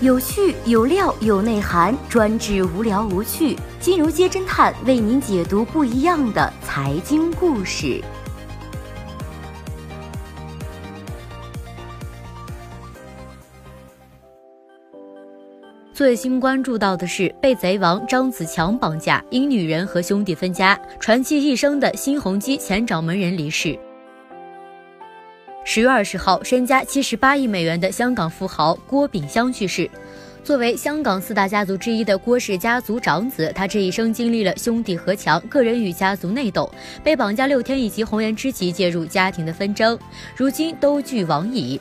有趣有料有内涵，专治无聊无趣。金融街侦探为您解读不一样的财经故事。最新关注到的是被贼王张子强绑架，因女人和兄弟分家，传奇一生的新鸿基前掌门人离世。十月二十号，身家七十八亿美元的香港富豪郭炳湘去世。作为香港四大家族之一的郭氏家族长子，他这一生经历了兄弟和强、个人与家族内斗、被绑架六天以及红颜知己介入家庭的纷争，如今都俱往矣。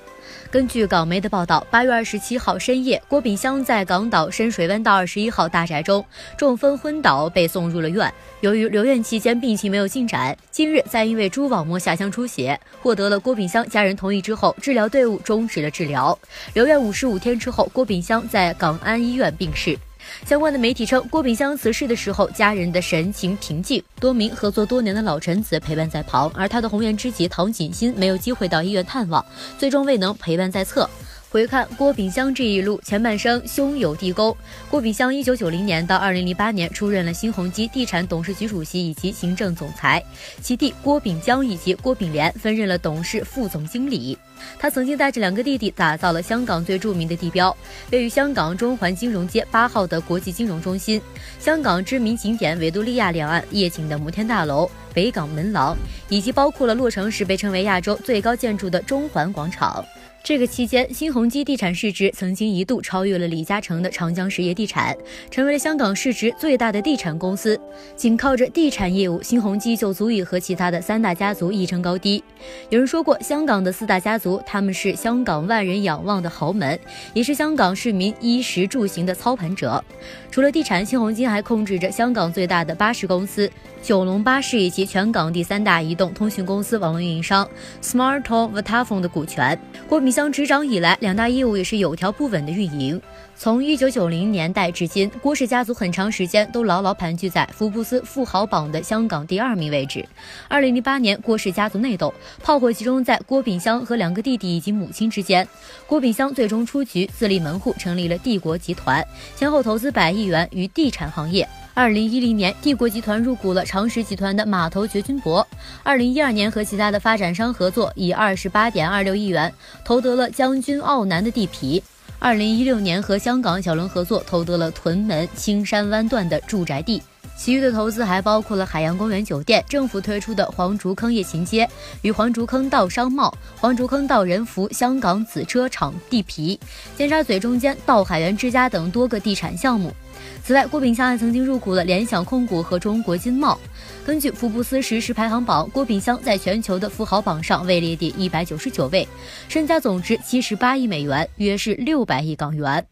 根据港媒的报道，八月二十七号深夜，郭炳湘在港岛深水湾道二十一号大宅中中风昏倒，被送入了院。由于留院期间病情没有进展，今日在因为蛛网膜下腔出血，获得了郭炳湘家人同意之后，治疗队伍终止了治疗。留院五十五天之后，郭炳湘在港安医院病逝。相关的媒体称，郭炳湘辞世的时候，家人的神情平静，多名合作多年的老臣子陪伴在旁，而他的红颜知己唐锦心没有机会到医院探望，最终未能陪伴在侧。回看郭炳湘这一路，前半生胸有地沟。郭炳湘一九九零年到二零零八年出任了新鸿基地产董事局主席以及行政总裁，其弟郭炳江以及郭炳联分任了董事、副总经理。他曾经带着两个弟弟打造了香港最著名的地标，位于香港中环金融街八号的国际金融中心，香港知名景点维多利亚两岸夜景的摩天大楼、北港门廊，以及包括了落成时被称为亚洲最高建筑的中环广场。这个期间，新鸿基地产市值曾经一度超越了李嘉诚的长江实业地产，成为了香港市值最大的地产公司。仅靠着地产业务，新鸿基就足以和其他的三大家族一争高低。有人说过，香港的四大家族，他们是香港万人仰望的豪门，也是香港市民衣食住行的操盘者。除了地产，新鸿基还控制着香港最大的巴士公司九龙巴士以及全港第三大移动通讯公司网络运营商 Smarto Vodafone 的股权。郭炳湘执掌以来，两大业务也是有条不紊的运营。从一九九零年代至今，郭氏家族很长时间都牢牢盘踞在福布斯富豪榜的香港第二名位置。二零零八年，郭氏家族内斗，炮火集中在郭炳湘和两个弟弟以及母亲之间。郭炳湘最终出局，自立门户，成立了帝国集团，先后投资百亿元于地产行业。二零一零年，帝国集团入股了长实集团的码头掘金博。二零一二年，和其他的发展商合作，以二十八点二六亿元投得了将军澳南的地皮。二零一六年，和香港小轮合作，投得了屯门青山湾段的住宅地。其余的投资还包括了海洋公园酒店、政府推出的黄竹坑夜行街与黄竹坑道商贸、黄竹坑道人福香港子车厂地皮、尖沙咀中间道海源之家等多个地产项目。此外，郭炳湘还曾经入股了联想控股和中国金茂。根据福布斯实时排行榜，郭炳湘在全球的富豪榜上位列第一百九十九位，身家总值七十八亿美元，约是六百亿港元。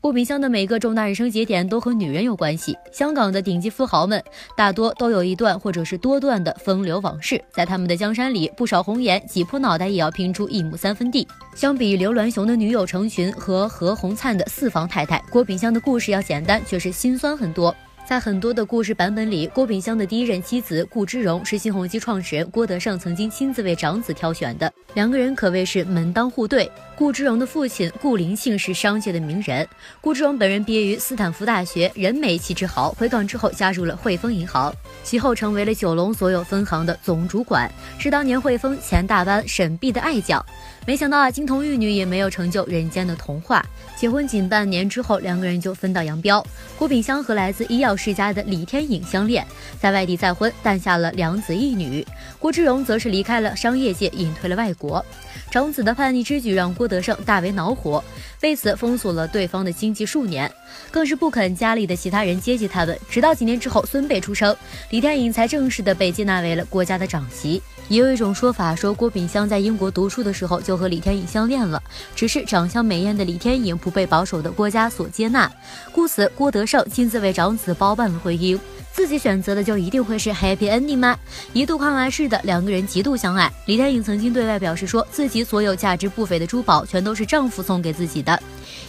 郭炳湘的每个重大人生节点都和女人有关系。香港的顶级富豪们大多都有一段或者是多段的风流往事，在他们的江山里，不少红颜挤破脑袋也要拼出一亩三分地。相比刘銮雄的女友成群和何鸿燦的四房太太，郭炳湘的故事要简单，却是心酸很多。在很多的故事版本里，郭炳湘的第一任妻子顾之荣是新鸿基创始人郭德胜曾经亲自为长子挑选的，两个人可谓是门当户对。顾之荣的父亲顾灵庆是商界的名人，顾之荣本人毕业于斯坦福大学，人美气质好。回港之后加入了汇丰银行，其后成为了九龙所有分行的总主管，是当年汇丰前大班沈碧的爱将。没想到啊，金童玉女也没有成就人间的童话。结婚仅半年之后，两个人就分道扬镳。郭炳湘和来自医药世家的李天颖相恋，在外地再婚，诞下了两子一女。郭之荣则是离开了商业界，隐退了外国。国。长子的叛逆之举让郭德胜大为恼火，为此封锁了对方的经济数年，更是不肯家里的其他人接济他们。直到几年之后，孙辈出生，李天颖才正式的被接纳为了郭家的长媳。也有一种说法说，郭炳湘在英国读书的时候就和李天颖相恋了，只是长相美艳的李天颖不被保守的郭家所接纳，故此郭德胜亲自为长子包办了婚姻。自己选择的就一定会是 happy ending 吗？一度看来是的，两个人极度相爱。李天颖曾经对外表示说，自己所有价值不菲的珠宝全都是丈夫送给自己的。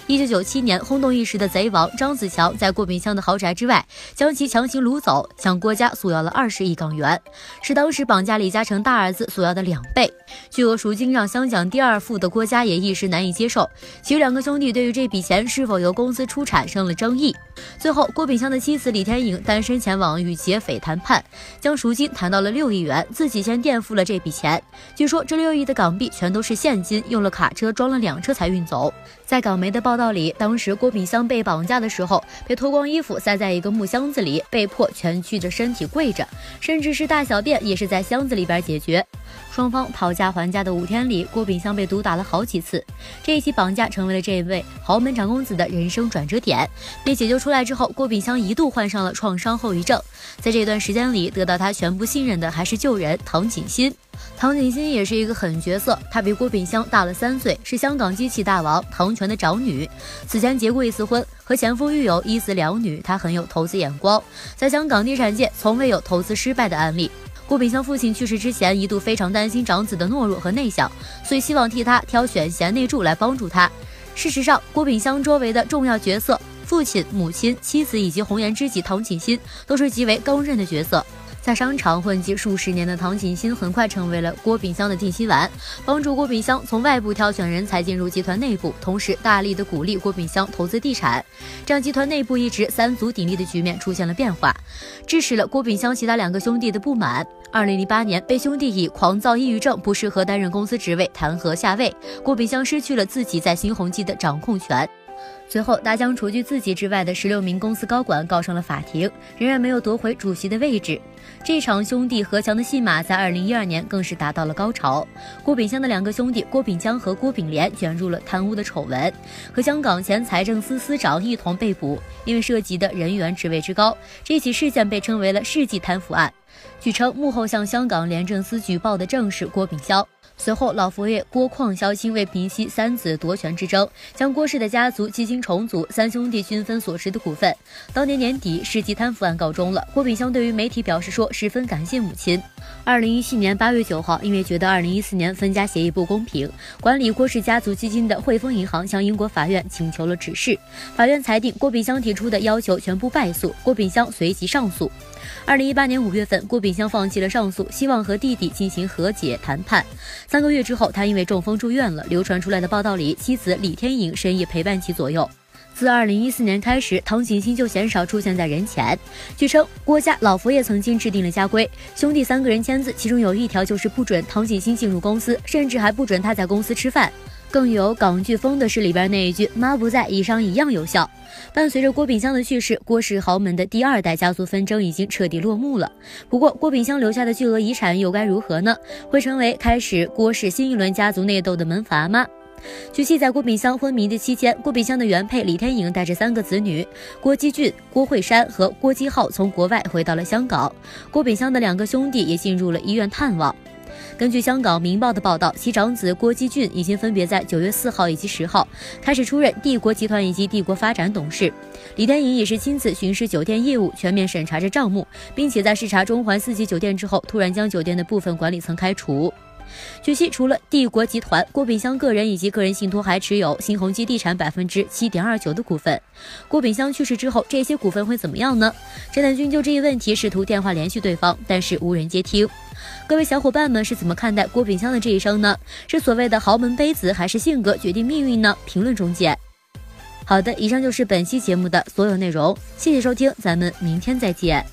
一九九七年，轰动一时的贼王张子强在郭炳湘的豪宅之外将其强行掳走，向郭家索要了二十亿港元，是当时绑架李嘉诚大儿子索要的两倍。巨额赎金让香港第二富的郭家也一时难以接受，其两个兄弟对于这笔钱是否由公司出产生了争议。最后，郭炳湘的妻子李天颖单身前往与劫匪谈判，将赎金谈到了六亿元，自己先垫付了这笔钱。据说这六亿的港币全都是现金，用了卡车装了两车才运走。在港媒的报道里，当时郭炳湘被绑架的时候，被脱光衣服塞在一个木箱子里，被迫蜷曲着身体跪着，甚至是大小便也是在箱子里边解决。双方讨价还价的五天里，郭炳湘被毒打了好几次。这一起绑架成为了这位豪门长公子的人生转折点。被解救出来之后，郭炳湘一度患上了创伤后遗症。在这段时间里，得到他全部信任的还是旧人唐景新。唐景新也是一个狠角色，他比郭炳湘大了三岁，是香港机器大王唐泉的长女。此前结过一次婚，和前夫育有一子两女。他很有投资眼光，在香港地产界从未有投资失败的案例。郭炳湘父亲去世之前，一度非常担心长子的懦弱和内向，所以希望替他挑选贤内助来帮助他。事实上，郭炳湘周围的重要角色，父亲、母亲、妻子以及红颜知己唐锦心，都是极为刚韧的角色。在商场混迹数十年的唐锦新，很快成为了郭炳湘的定心丸，帮助郭炳湘从外部挑选人才进入集团内部，同时大力的鼓励郭炳湘投资地产，这样集团内部一直三足鼎立的局面出现了变化，致使了郭炳湘其他两个兄弟的不满。二零零八年，被兄弟以狂躁、抑郁症不适合担任公司职位弹劾下位，郭炳湘失去了自己在新鸿基的掌控权。随后，他将除去自己之外的十六名公司高管告上了法庭，仍然没有夺回主席的位置。这场兄弟和强的戏码在二零一二年更是达到了高潮。郭炳湘的两个兄弟郭炳江和郭炳联卷入了贪污的丑闻，和香港前财政司司长一同被捕，因为涉及的人员职位之高，这起事件被称为了世纪贪腐案。据称，幕后向香港廉政司举报的正是郭炳湘。随后，老佛爷郭矿萧清为平息三子夺权之争，将郭氏的家族基金重组，三兄弟均分所持的股份。当年年底，世纪贪腐案告终了。郭炳湘对于媒体表示说，十分感谢母亲。二零一七年八月九号，因为觉得二零一四年分家协议不公平，管理郭氏家族基金的汇丰银行向英国法院请求了指示，法院裁定郭炳湘提出的要求全部败诉，郭炳湘随即上诉。二零一八年五月份，郭炳湘放弃了上诉，希望和弟弟进行和解谈判。三个月之后，他因为中风住院了。流传出来的报道里，妻子李天颖深夜陪伴其左右。自二零一四年开始，唐景新就鲜少出现在人前。据称，郭家老佛爷曾经制定了家规，兄弟三个人签字，其中有一条就是不准唐景新进入公司，甚至还不准他在公司吃饭。更有港剧风的是里边那一句“妈不在，以上一样有效”。伴随着郭炳湘的去世，郭氏豪门的第二代家族纷争已经彻底落幕了。不过，郭炳湘留下的巨额遗产又该如何呢？会成为开始郭氏新一轮家族内斗的门阀吗？据记载，郭炳湘昏迷的期间，郭炳湘的原配李天颖带着三个子女郭基俊、郭慧山和郭基浩从国外回到了香港。郭炳湘的两个兄弟也进入了医院探望。根据香港《明报》的报道，其长子郭基俊已经分别在九月四号以及十号开始出任帝国集团以及帝国发展董事。李天颖也是亲自巡视酒店业务，全面审查着账目，并且在视察中环四季酒店之后，突然将酒店的部分管理层开除。据悉，除了帝国集团，郭炳湘个人以及个人信托还持有新鸿基地产百分之七点二九的股份。郭炳湘去世之后，这些股份会怎么样呢？陈南军就这一问题试图电话联系对方，但是无人接听。各位小伙伴们是怎么看待郭炳湘的这一生呢？是所谓的豪门悲子，还是性格决定命运呢？评论中见。好的，以上就是本期节目的所有内容，谢谢收听，咱们明天再见。